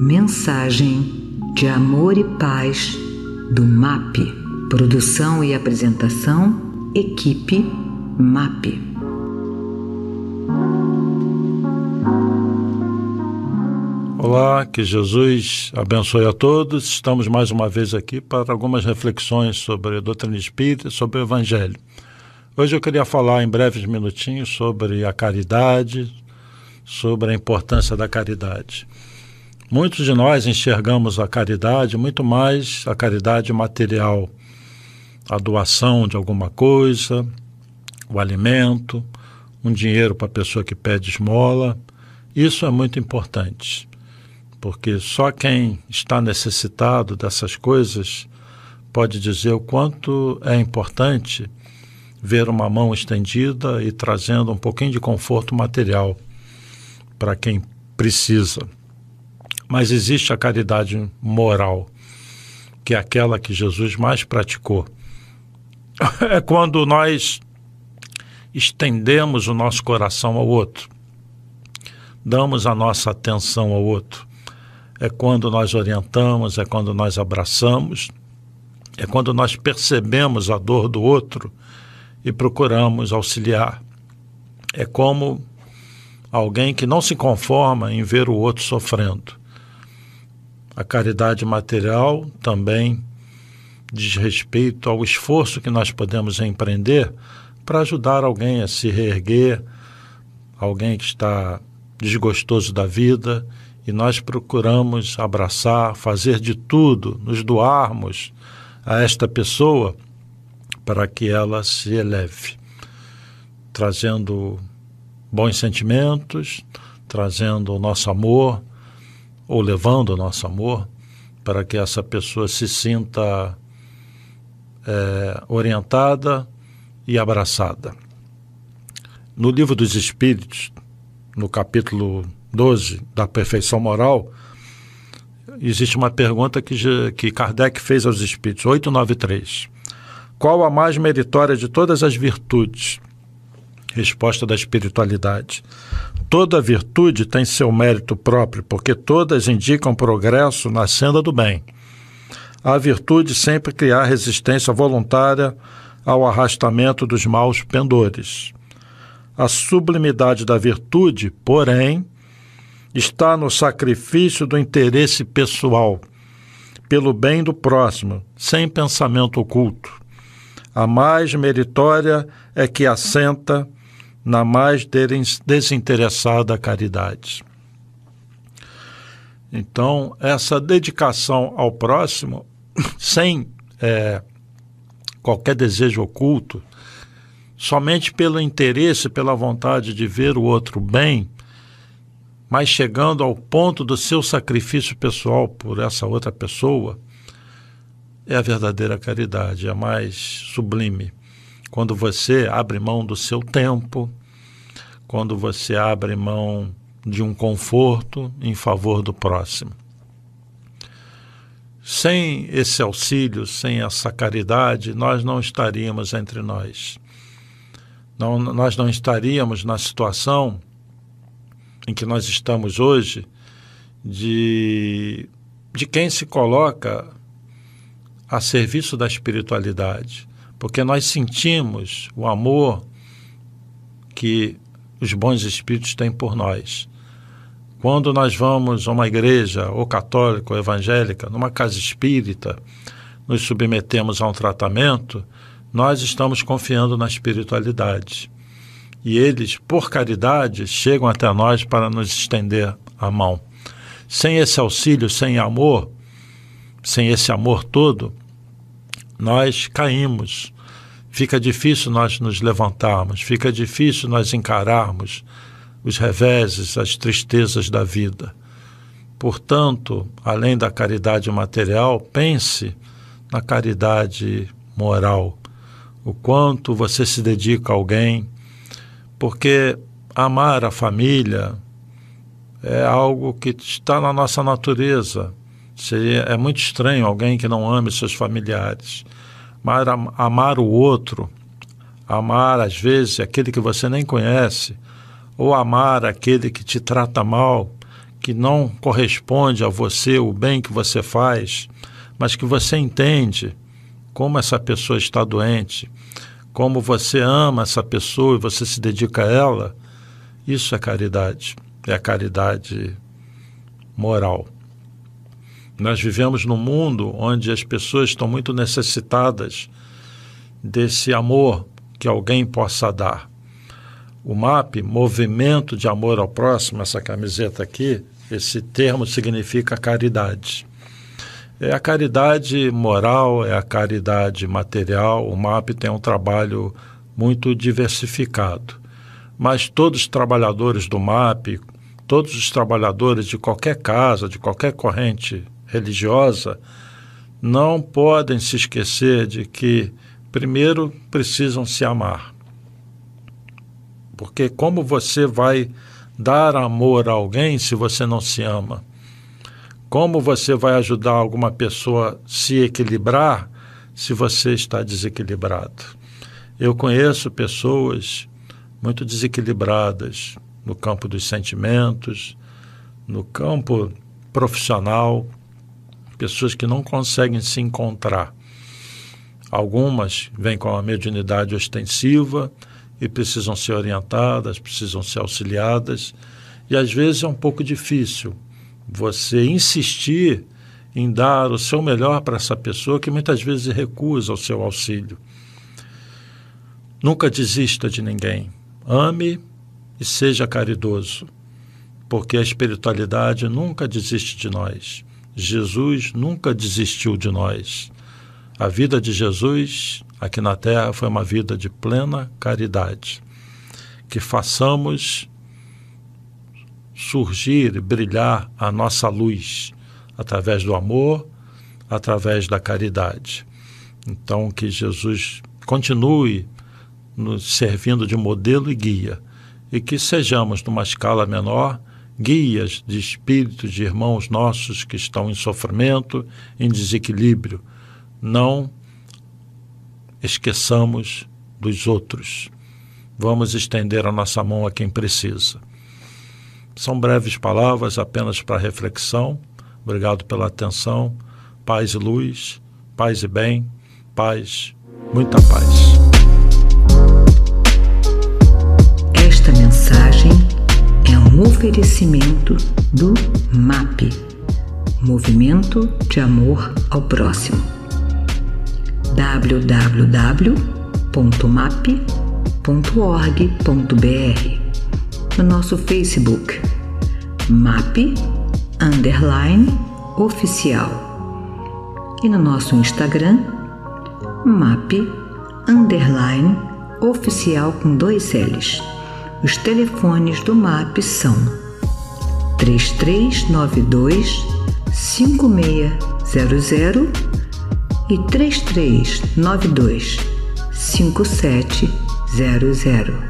Mensagem de amor e paz do MAP. Produção e apresentação, equipe MAP. Olá, que Jesus abençoe a todos. Estamos mais uma vez aqui para algumas reflexões sobre a doutrina espírita, sobre o Evangelho. Hoje eu queria falar em breves minutinhos sobre a caridade, sobre a importância da caridade. Muitos de nós enxergamos a caridade muito mais a caridade material, a doação de alguma coisa, o alimento, um dinheiro para a pessoa que pede esmola. Isso é muito importante, porque só quem está necessitado dessas coisas pode dizer o quanto é importante ver uma mão estendida e trazendo um pouquinho de conforto material para quem precisa. Mas existe a caridade moral, que é aquela que Jesus mais praticou. É quando nós estendemos o nosso coração ao outro, damos a nossa atenção ao outro. É quando nós orientamos, é quando nós abraçamos, é quando nós percebemos a dor do outro e procuramos auxiliar. É como alguém que não se conforma em ver o outro sofrendo. A caridade material também diz respeito ao esforço que nós podemos empreender para ajudar alguém a se reerguer, alguém que está desgostoso da vida, e nós procuramos abraçar, fazer de tudo, nos doarmos a esta pessoa para que ela se eleve, trazendo bons sentimentos, trazendo o nosso amor, ou levando o nosso amor, para que essa pessoa se sinta é, orientada e abraçada. No Livro dos Espíritos, no capítulo 12 da Perfeição Moral, existe uma pergunta que, que Kardec fez aos Espíritos, 893. Qual a mais meritória de todas as virtudes? Resposta da espiritualidade. Toda virtude tem seu mérito próprio, porque todas indicam progresso na senda do bem. A virtude sempre criar resistência voluntária ao arrastamento dos maus pendores. A sublimidade da virtude, porém, está no sacrifício do interesse pessoal, pelo bem do próximo, sem pensamento oculto. A mais meritória é que assenta na mais desinteressada caridade. Então, essa dedicação ao próximo, sem é, qualquer desejo oculto, somente pelo interesse, pela vontade de ver o outro bem, mas chegando ao ponto do seu sacrifício pessoal por essa outra pessoa, é a verdadeira caridade, a mais sublime quando você abre mão do seu tempo, quando você abre mão de um conforto em favor do próximo. Sem esse auxílio, sem essa caridade, nós não estaríamos entre nós. Não, nós não estaríamos na situação em que nós estamos hoje de, de quem se coloca a serviço da espiritualidade porque nós sentimos o amor que os bons espíritos têm por nós. Quando nós vamos a uma igreja, ou católica, ou evangélica, numa casa espírita, nos submetemos a um tratamento, nós estamos confiando na espiritualidade. E eles, por caridade, chegam até nós para nos estender a mão. Sem esse auxílio, sem amor, sem esse amor todo, nós caímos. Fica difícil nós nos levantarmos, fica difícil nós encararmos os reveses, as tristezas da vida. Portanto, além da caridade material, pense na caridade moral. O quanto você se dedica a alguém, porque amar a família é algo que está na nossa natureza. Seria, é muito estranho alguém que não ame seus familiares. Mas amar o outro, amar às vezes aquele que você nem conhece, ou amar aquele que te trata mal, que não corresponde a você, o bem que você faz, mas que você entende como essa pessoa está doente, como você ama essa pessoa e você se dedica a ela, isso é caridade. É a caridade moral. Nós vivemos num mundo onde as pessoas estão muito necessitadas desse amor que alguém possa dar. O MAP, Movimento de Amor ao Próximo, essa camiseta aqui, esse termo significa caridade. É a caridade moral, é a caridade material. O MAP tem um trabalho muito diversificado. Mas todos os trabalhadores do MAP, todos os trabalhadores de qualquer casa, de qualquer corrente religiosa, não podem se esquecer de que, primeiro, precisam se amar. Porque como você vai dar amor a alguém se você não se ama? Como você vai ajudar alguma pessoa se equilibrar se você está desequilibrado? Eu conheço pessoas muito desequilibradas no campo dos sentimentos, no campo profissional, pessoas que não conseguem se encontrar. Algumas vêm com a mediunidade ostensiva e precisam ser orientadas, precisam ser auxiliadas, e às vezes é um pouco difícil você insistir em dar o seu melhor para essa pessoa que muitas vezes recusa o seu auxílio. Nunca desista de ninguém. Ame e seja caridoso, porque a espiritualidade nunca desiste de nós. Jesus nunca desistiu de nós. A vida de Jesus aqui na terra foi uma vida de plena caridade. Que façamos surgir e brilhar a nossa luz através do amor, através da caridade. Então, que Jesus continue nos servindo de modelo e guia e que sejamos, numa escala menor, guias de espíritos de irmãos nossos que estão em sofrimento, em desequilíbrio. Não esqueçamos dos outros. Vamos estender a nossa mão a quem precisa. São breves palavras apenas para reflexão. Obrigado pela atenção. Paz e luz, paz e bem, paz, muita paz. Oferecimento do MAP Movimento de Amor ao Próximo. www.map.org.br no nosso Facebook MAP underline oficial e no nosso Instagram MAP underline oficial com dois L's. Os telefones do MAP são 3392 5600 e 3392 5700.